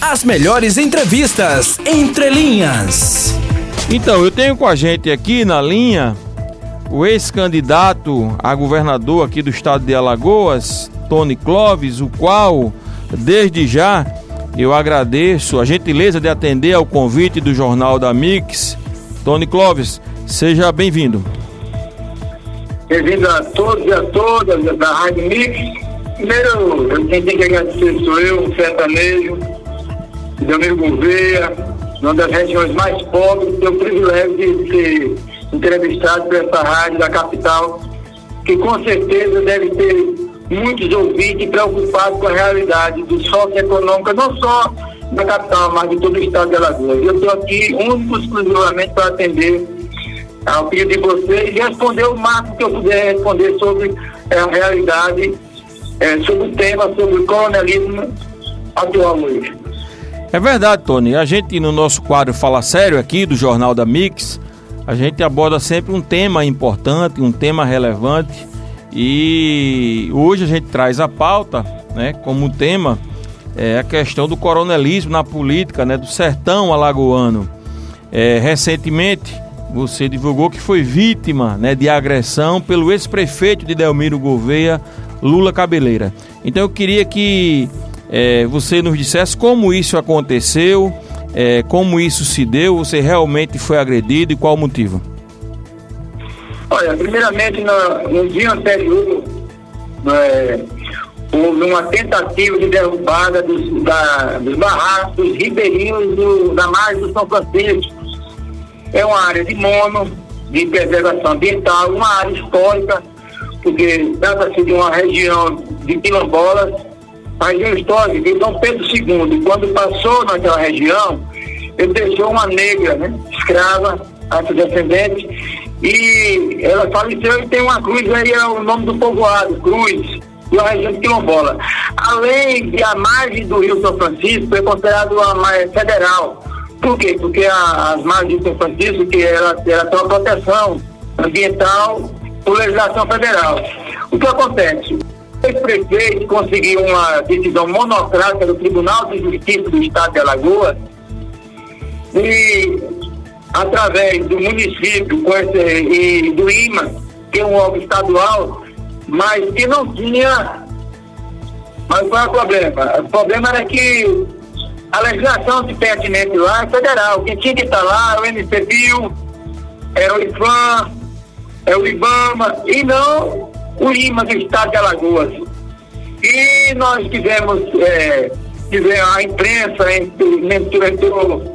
As melhores entrevistas entre linhas. Então, eu tenho com a gente aqui na linha o ex-candidato a governador aqui do estado de Alagoas, Tony Clóvis, o qual, desde já, eu agradeço a gentileza de atender ao convite do Jornal da Mix. Tony Clóvis, seja bem-vindo. Bem-vindo a todos e a todas da Rádio Mix. Primeiro, eu quem tem que agradecer sou eu, um sertanejo, Delmiro Gouveia, uma das regiões mais pobres, tenho o privilégio de ser entrevistado por essa rádio da capital, que com certeza deve ter muitos ouvintes preocupados com a realidade do socioeconômico, não só da capital, mas de todo o estado de Alagoas. Eu estou aqui único exclusivamente para atender ao pedido de vocês e responder o máximo que eu puder responder sobre a realidade, é, sobre o tema, sobre o coronelismo atual hoje. É verdade, Tony. A gente, no nosso quadro Fala Sério aqui do Jornal da Mix, a gente aborda sempre um tema importante, um tema relevante. E hoje a gente traz a pauta, né, como tema, é a questão do coronelismo na política, né, do sertão alagoano. É, recentemente, você divulgou que foi vítima né, de agressão pelo ex-prefeito de Delmiro Gouveia, Lula Cabeleira. Então eu queria que é, você nos dissesse como isso aconteceu, é, como isso se deu, você realmente foi agredido e qual o motivo? Olha, primeiramente no, no dia anterior é, houve uma tentativa de derrubada dos, da, dos barracos dos ribeirinhos do, da margem do São Francisco. É uma área de mono, de preservação ambiental, uma área histórica, porque trata-se de uma região de quilombolas a região histórica de Dom Pedro II, quando passou naquela região, ele deixou uma negra, né, escrava, afrodescendente, e ela faleceu e tem uma cruz aí, é o nome do povoado, Cruz, e a região de Quilombola. Além de a margem do Rio São Francisco, é considerado uma margem federal. Por quê? Porque a, as margens do São Francisco, que ela, ela tem uma proteção ambiental por legislação federal. O que acontece? O prefeito conseguiu uma decisão monocrática do Tribunal de Justiça do Estado de Alagoas e, através do município esse, e do IMA, que é um órgão estadual, mas que não tinha. Mas qual é o problema? O problema era que a legislação de pertinente lá é federal. Quem tinha que estar lá era o MCBio, era o IFAM, é o IBAMA, e não o IMA do estado de Alagoas. E nós tivemos, é, tivemos a imprensa, entrou,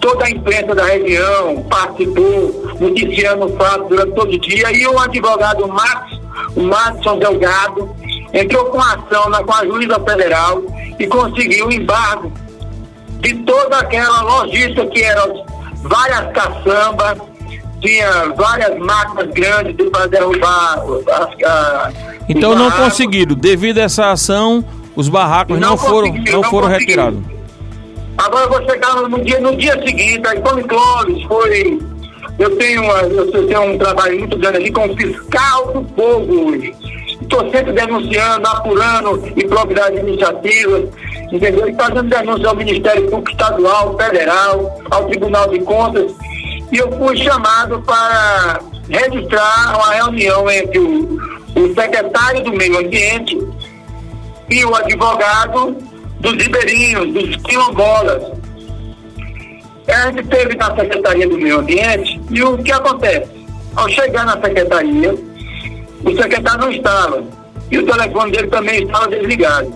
toda a imprensa da região participou, noticiando o fato durante todo o dia, e o advogado Max, o Madison Delgado, entrou com ação na, com a juíza federal e conseguiu o embargo de toda aquela logística que eram várias caçambas, tinha várias máquinas grandes para derrubar as, a, Então não conseguiram, devido a essa ação, os barracos não, não foram, não, não foram retirados. Agora eu vou chegar no, dia, no dia seguinte, aí Tony Clóvis foi. Eu tenho, uma, eu tenho um trabalho muito grande ali como fiscal do povo hoje. Estou sempre denunciando, apurando improbidades administrativas, entendeu? E fazendo denúncia ao Ministério Público Estadual, Federal, ao Tribunal de Contas e eu fui chamado para registrar uma reunião entre o, o secretário do Meio Ambiente e o advogado dos ribeirinhos, dos quilombolas. A gente teve na Secretaria do Meio Ambiente e o que acontece? Ao chegar na secretaria, o secretário não estava e o telefone dele também estava desligado.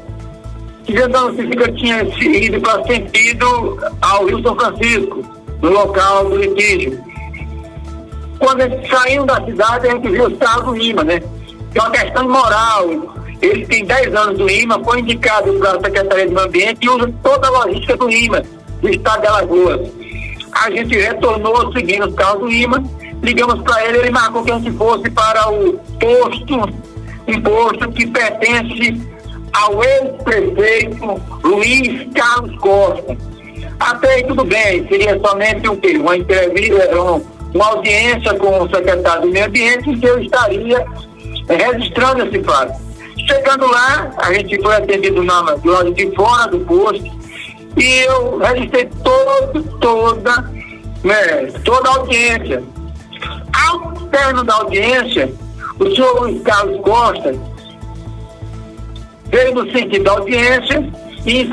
Então, significa que tinha ido para sentido ao Rio São Francisco no local do litígio. Quando eles saíram da cidade, a gente viu o carros do né? É uma questão moral. Ele tem 10 anos do IMA, foi indicado para a Secretaria do Meio Ambiente e usa toda a logística do IMA, do estado de Alagoas. A gente retornou seguindo os carros do IMA, ligamos para ele, ele marcou que a gente fosse para o posto, um posto que pertence ao ex-prefeito Luiz Carlos Costa até aí tudo bem, seria somente o quê? Uma entrevista, uma audiência com o secretário do Meio Ambiente que eu estaria registrando esse fato. Chegando lá, a gente foi atendido na, lado de fora do posto E eu registrei todo, toda, né, toda a audiência. Ao término da audiência, o senhor Luiz Carlos Costa veio no sentido da audiência e,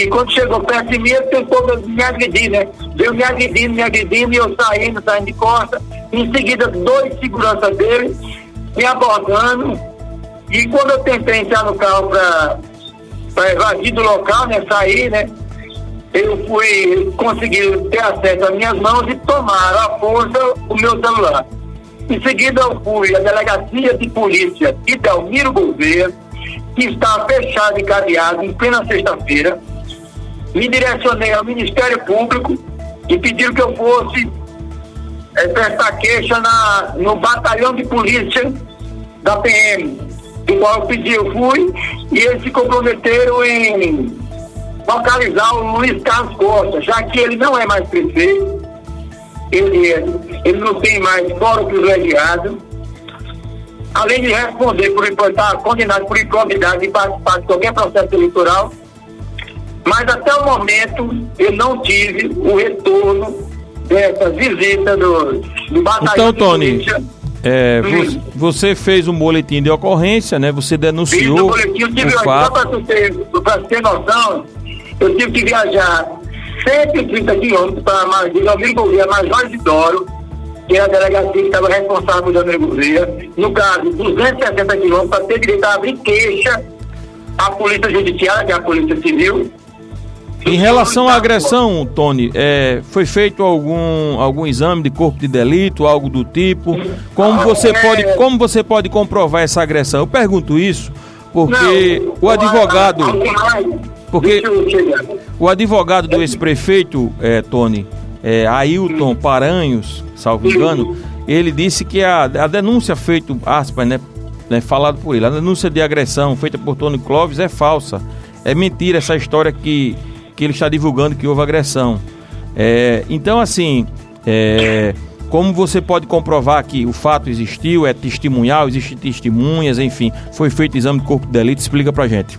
e quando chegou perto de mim, ele tentou me agredir, né? Veio me agredindo, me agredindo, e eu saindo, saindo de costa. Em seguida, dois seguranças dele me abordando. E quando eu tentei entrar no carro para evadir do local, né? Sair, né? Eu fui conseguir ter acesso às minhas mãos e tomaram à força o meu celular. Em seguida, eu fui à delegacia de polícia de Delmiro Gouveia, que está fechado e cadeado em plena sexta-feira. Me direcionei ao Ministério Público e pediram que eu fosse é, prestar queixa na, no batalhão de polícia da PM, do qual eu pedi, eu fui, e eles se comprometeram em localizar o Luiz Carlos Costa, já que ele não é mais prefeito, ele, é, ele não tem mais fórum privilegiado, além de responder por estar condenado por improbidade de participar de qualquer processo eleitoral, mas até o momento eu não tive o retorno dessa visita do, do batalhão então, Tony, é, hum. você, fez um boletim de ocorrência, né? Você denunciou Fiz boletim, eu tive, o fato. Só para ter, ter noção, eu tive que viajar 130 quilômetros para Major Gouveia, Major de Doro, que era a delegacia que estava responsável Janeiro Gouveia. No caso, 260 quilômetros para ter direito a abrir queixa à Polícia Judiciária, que é a Polícia Civil. Em relação à agressão, Tony, é, foi feito algum, algum exame de corpo de delito, algo do tipo? Como você, é... pode, como você pode comprovar essa agressão? Eu pergunto isso porque Não, o advogado. Porque o advogado do ex-prefeito, é, Tony, é, Ailton Paranhos, salvo engano, ele disse que a, a denúncia feita, aspas, né, né, falado por ele, a denúncia de agressão feita por Tony Clóvis é falsa. É mentira essa história que, que ele está divulgando que houve agressão. É, então, assim, é, como você pode comprovar que o fato existiu, é testemunhal, existem testemunhas, enfim, foi feito exame de corpo de delito? Explica pra gente.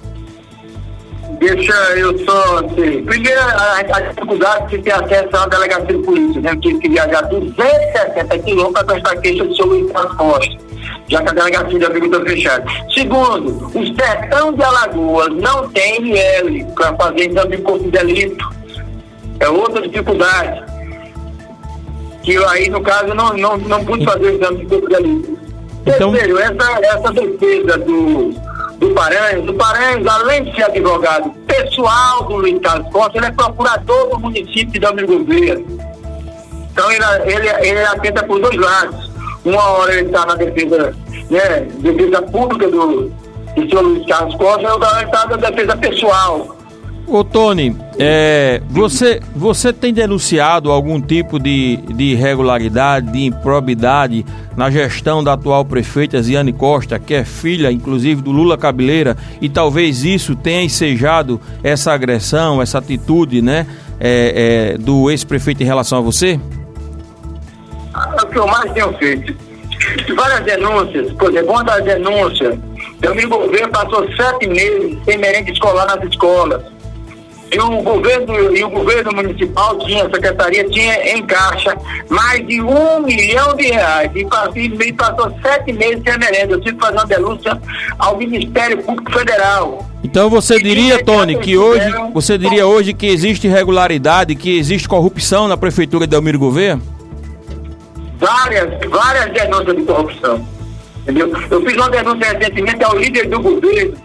Deixa eu só, assim, primeiro a, a dificuldade de ter acesso à delegacia de polícia, né? Eu tive que viajar 260 quilômetros para prestar queixa do seu Luiz Costa, já que a delegacia de agricultura fechada. Segundo, o sertão de Alagoas não tem IL para fazer exame de corpo de delito. É outra dificuldade. Que aí, no caso, não, não, não pude fazer o exame de corpo de delito. Então... Terceiro, essa, essa defesa do do Paranhos. O Paranhos, além de ser advogado pessoal do Luiz Carlos Costa, ele é procurador do município de Domingo Gouveia. Então ele, ele, ele atenta por dois lados. Uma hora ele está na defesa, né, defesa pública do, do senhor Luiz Carlos Costa, e outra hora ele está na defesa pessoal Ô Tony, é, você, você tem denunciado algum tipo de, de irregularidade, de improbidade na gestão da atual prefeita Ziane Costa, que é filha, inclusive, do Lula Cabeleira, e talvez isso tenha ensejado essa agressão, essa atitude, né, é, é, do ex-prefeito em relação a você? É o que eu mais tenho feito. Várias denúncias, por exemplo, uma das denúncias, eu me envolvi, passou sete meses sem merenda escolar nas escolas e o governo, e o governo municipal tinha, a secretaria tinha em caixa mais de um milhão de reais. E, e passou sete meses sem merenda. Eu tive que fazer uma denúncia ao Ministério Público Federal. Então você diria, Tony, que hoje você diria hoje que existe irregularidade, que existe corrupção na prefeitura de Almiro Gouveia? Várias, várias denúncias de corrupção. Entendeu? Eu fiz uma denúncia recentemente ao líder do governo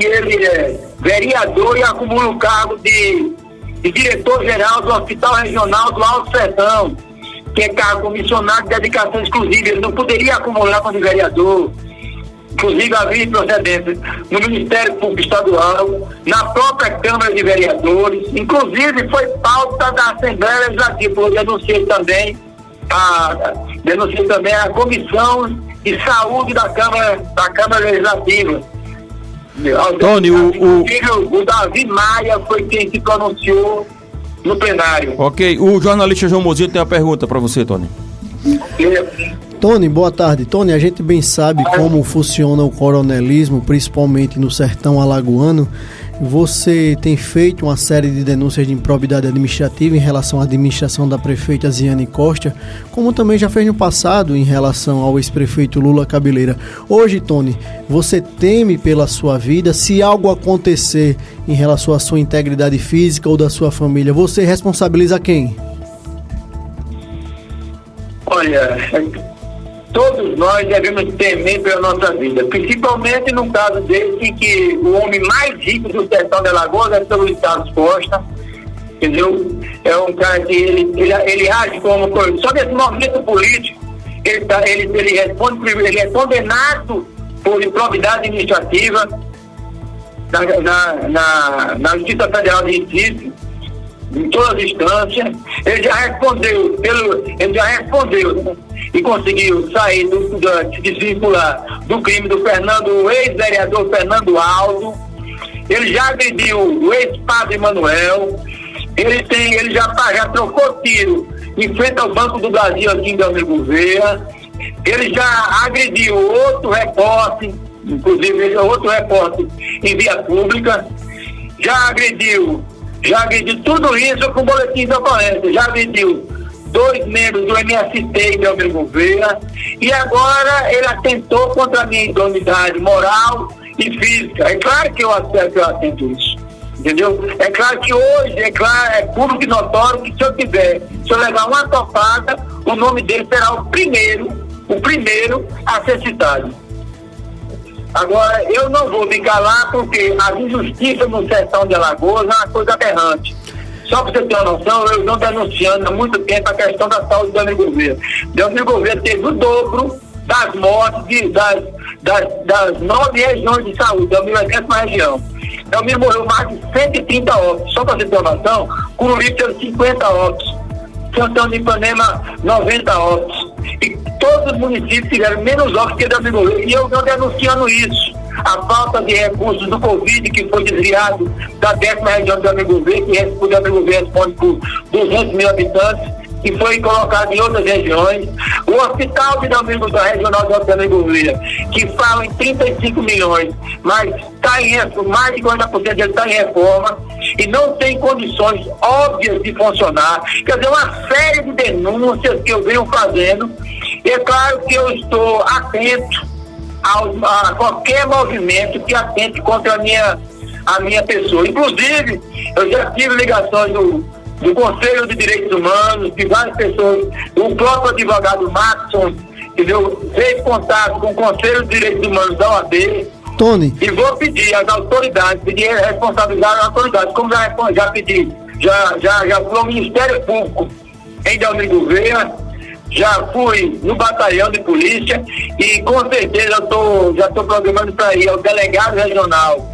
que ele é vereador e acumula o cargo de, de diretor-geral do Hospital Regional do Alto Sertão, que é cargo comissionado de dedicação exclusiva. Ele não poderia acumular como vereador. Inclusive havia procedência no Ministério Público Estadual, na própria Câmara de Vereadores, inclusive foi pauta da Assembleia Legislativa. Eu denunciei também a, denunciei também a Comissão de Saúde da Câmara, da Câmara Legislativa Tony, o, o... o Davi Maia foi quem se pronunciou no plenário. Ok, o jornalista João Mozinho tem uma pergunta para você, Tony. Tony, boa tarde. Tony, a gente bem sabe como funciona o coronelismo, principalmente no sertão alagoano. Você tem feito uma série de denúncias de improbidade administrativa em relação à administração da prefeita Ziane Costa, como também já fez no passado em relação ao ex-prefeito Lula Cabeleira. Hoje, Tony, você teme pela sua vida? Se algo acontecer em relação à sua integridade física ou da sua família, você responsabiliza quem? Olha, todos nós devemos temer pela nossa vida, principalmente no caso desse que o homem mais rico do sertão de Alagoas é o Luiz Carlos Costa, entendeu? É um cara que ele, ele, ele age como só nesse momento político, ele, tá, ele, ele, responde, ele é condenado por improbidade administrativa na, na, na, na Justiça Federal de Recife, em todas as instâncias, ele já respondeu, pelo, ele já respondeu e conseguiu sair do, do, se desvincular do crime do Fernando, ex-vereador Fernando Aldo. Ele já agrediu o ex-padre Manuel. Ele tem, ele já, tá, já trocou tiro em frente ao Banco do Brasil aqui em Belmiro Gouveia. Ele já agrediu outro repórter, inclusive outro repórter em via pública. Já agrediu, já agrediu tudo isso com boletim de ocorrência. Já agrediu dois membros do MST em Belmiro Gouveia, e agora ele atentou contra a minha idoneidade moral e física. É claro que eu, eu atento isso. Entendeu? É claro que hoje, é claro, é público e notório que se eu tiver, se eu levar uma topada, o nome dele será o primeiro, o primeiro a ser citado. Agora, eu não vou me calar porque a injustiça no sertão de Alagoas é uma coisa aberrante. Só para você ter uma noção, eu estou denunciando há muito tempo a questão da saúde do amigo governo. O amigo governo teve o dobro das mortes de, das, das, das nove regiões de saúde, Belmiro é a décima região. Belmiro morreu mais de 130 óbitos. Só para você ter uma noção, Cururipe teve 50 óbitos. Santão de Ipanema, 90 óbitos. E todos os municípios tiveram menos óbitos que Belmiro. E eu estou denunciando isso a falta de recursos do Covid, que foi desviado da décima região do Amigo Verde, que o Amigo Verde responde por 200 mil habitantes, que foi colocado em outras regiões. O Hospital de Amigo da Regional do Amigo Verde, que fala em 35 milhões, mas está em mais de 40% dele está em reforma e não tem condições óbvias de funcionar. Quer dizer, uma série de denúncias que eu venho fazendo. E é claro que eu estou atento a qualquer movimento que atente contra a minha, a minha pessoa. Inclusive, eu já tive ligações do, do Conselho de Direitos Humanos, de várias pessoas, o próprio advogado Maxson, entendeu? fez contato com o Conselho de Direitos Humanos da OAB. Tony. E vou pedir às autoridades, pedir responsabilizar as autoridades, como já, já pedi, já, já, já foi ao Ministério Público em Dalmir Gouveia, já fui no batalhão de polícia e com certeza eu tô, já estou programando para ir ao delegado regional.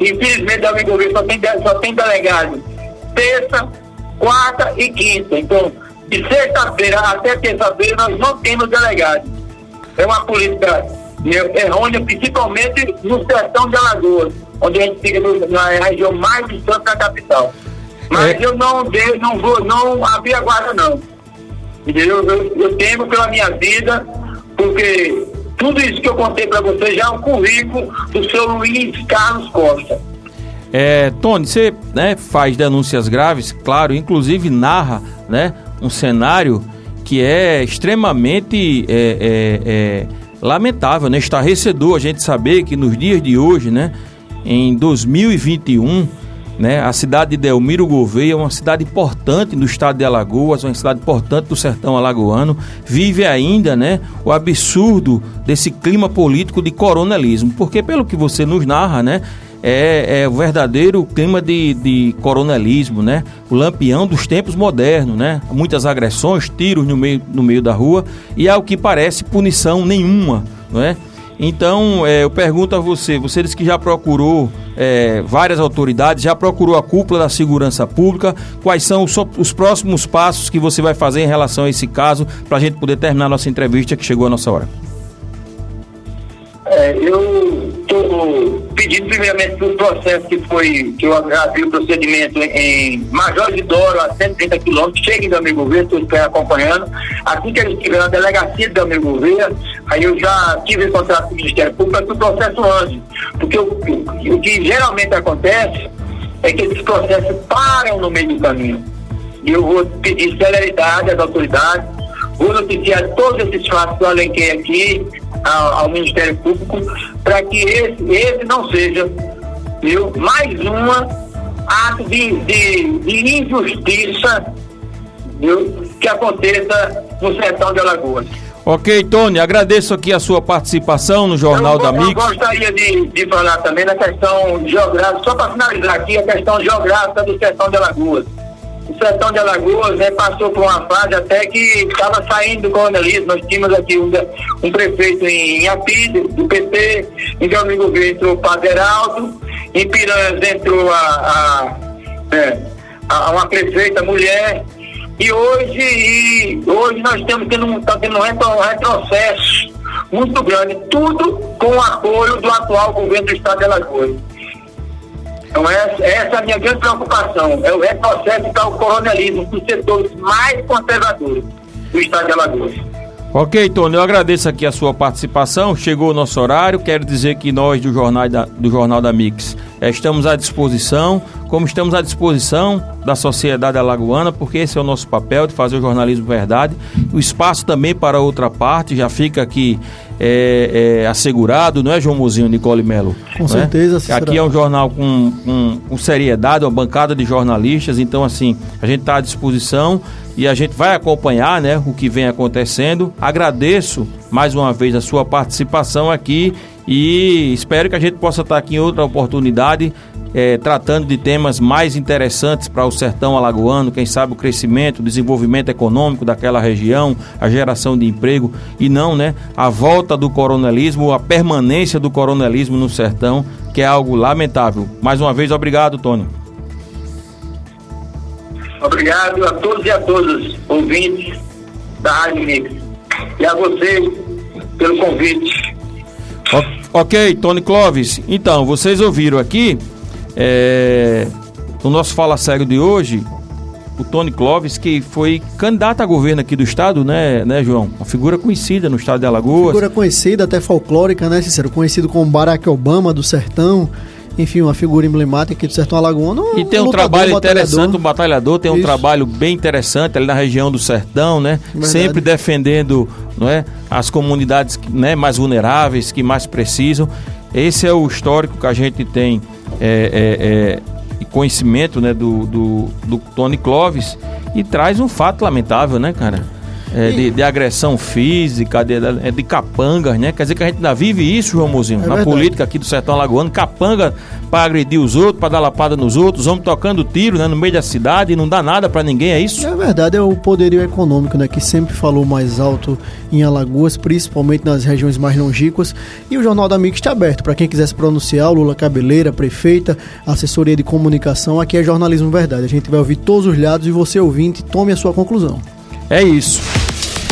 Infelizmente, da governo só tem, só tem delegado terça, quarta e quinta. Então, de sexta-feira até terça-feira nós não temos delegado. É uma política errônea, principalmente no sertão de Alagoas, onde a gente fica na região mais distante da capital. Mas é. eu não, não vou, não abrir a guarda não. Entendeu? Eu, eu temo pela minha vida, porque tudo isso que eu contei para você já é um currículo do seu Luiz Carlos Costa. É, Tony, você né, faz denúncias graves, claro, inclusive narra né, um cenário que é extremamente é, é, é, lamentável, né, estarrecedor a gente saber que nos dias de hoje, né, em 2021, né? A cidade de Delmiro Gouveia é uma cidade importante no estado de Alagoas, uma cidade importante do sertão alagoano. Vive ainda né, o absurdo desse clima político de coronelismo. Porque, pelo que você nos narra, né, é, é, o verdadeiro clima de, de coronelismo, né? O lampião dos tempos modernos, né? Muitas agressões, tiros no meio, no meio da rua e ao que parece punição nenhuma, não é? Então, é, eu pergunto a você, você disse que já procurou é, várias autoridades, já procurou a cúpula da segurança pública, quais são os, os próximos passos que você vai fazer em relação a esse caso, para a gente poder terminar nossa entrevista que chegou a nossa hora? É, eu estou pedindo primeiramente que o processo que foi, que eu abri o procedimento em, em Major de Doro, a 130 quilômetros, cheguem do amigo Gouveia, estou acompanhando. Assim que eles estiverem na delegacia do amigo Gouveia, aí eu já tive contato com o Ministério Público para que o processo ande. Porque o, o, o que geralmente acontece é que esses processos param no meio do caminho. E eu vou pedir celeridade às autoridades, vou noticiar todos esses fatos que eu aqui ao, ao Ministério Público, para que esse, esse não seja viu, mais uma ato de, de, de injustiça viu, que aconteça no sertão de Alagoas. Ok, Tony, agradeço aqui a sua participação no Jornal eu, da Mix. Eu gostaria de, de falar também da questão geográfica, só para finalizar aqui, a questão geográfica do sertão de Alagoas. O sertão de Alagoas né, passou por uma fase até que estava saindo do coronelismo. Nós tínhamos aqui um, um prefeito em Iapi, do PT, em Domingo Gouveia entrou o Padre Heraldo, em Piranhas entrou a, a, é, a, uma prefeita mulher, e hoje, e hoje nós estamos tendo, tá tendo um retrocesso muito grande, tudo com o apoio do atual governo do Estado de Alagoas. Então essa, essa é a minha grande preocupação, é o retrocesso para o coronelismo, dos setores mais conservadores do Estado de Alagoas. Ok, Tony, eu agradeço aqui a sua participação. Chegou o nosso horário. Quero dizer que nós do Jornal da, do Jornal da Mix estamos à disposição, como estamos à disposição da sociedade alagoana, porque esse é o nosso papel de fazer o jornalismo verdade. O espaço também para outra parte já fica aqui é, é, assegurado, não é, João Mozinho, Nicole Melo? Com certeza, é? Aqui é um jornal com, com, com seriedade, uma bancada de jornalistas, então, assim, a gente está à disposição e a gente vai acompanhar né, o que vem acontecendo. Agradeço mais uma vez a sua participação aqui e espero que a gente possa estar aqui em outra oportunidade é, tratando de temas mais interessantes para o sertão alagoano, quem sabe o crescimento, o desenvolvimento econômico daquela região, a geração de emprego e não, né, a volta do coronelismo, a permanência do coronelismo no sertão, que é algo lamentável. Mais uma vez, obrigado, Tony. Obrigado a todos e a todas ouvintes da Rádio Mix. E a vocês pelo convite. Ok, Tony Clóvis. Então, vocês ouviram aqui é, no nosso Fala Sério de hoje, o Tony Clóvis, que foi candidato a governo aqui do estado, né, né, João? Uma figura conhecida no estado de Alagoas. Figura conhecida, até folclórica, né, Cícero? Conhecido como Barack Obama do Sertão enfim, uma figura emblemática aqui do Sertão Alagoano. E tem um, trabalho interessante, um batalhador, tem Isso. um trabalho bem interessante ali na região do Sertão, né? Verdade. Sempre defendendo não é, as comunidades né, mais vulneráveis, que mais precisam. Esse é o histórico que a gente tem é, é, é, conhecimento né, do, do, do Tony Clóvis e traz um fato lamentável, né, cara? É, de, de, agressão física, de, de, de capangas, né? Quer dizer que a gente ainda vive isso, João Mozinho, é na verdade. política aqui do sertão alagoano, capanga para agredir os outros, para dar lapada nos outros, homens tocando tiro né, no meio da cidade e não dá nada para ninguém, é isso? É verdade, é o poderio econômico, né? Que sempre falou mais alto em Alagoas, principalmente nas regiões mais longínquas. E o Jornal da Mix está aberto para quem quiser se pronunciar, Lula Cabeleira, prefeita, assessoria de comunicação. Aqui é Jornalismo Verdade. A gente vai ouvir todos os lados e você, ouvinte, tome a sua conclusão. É isso.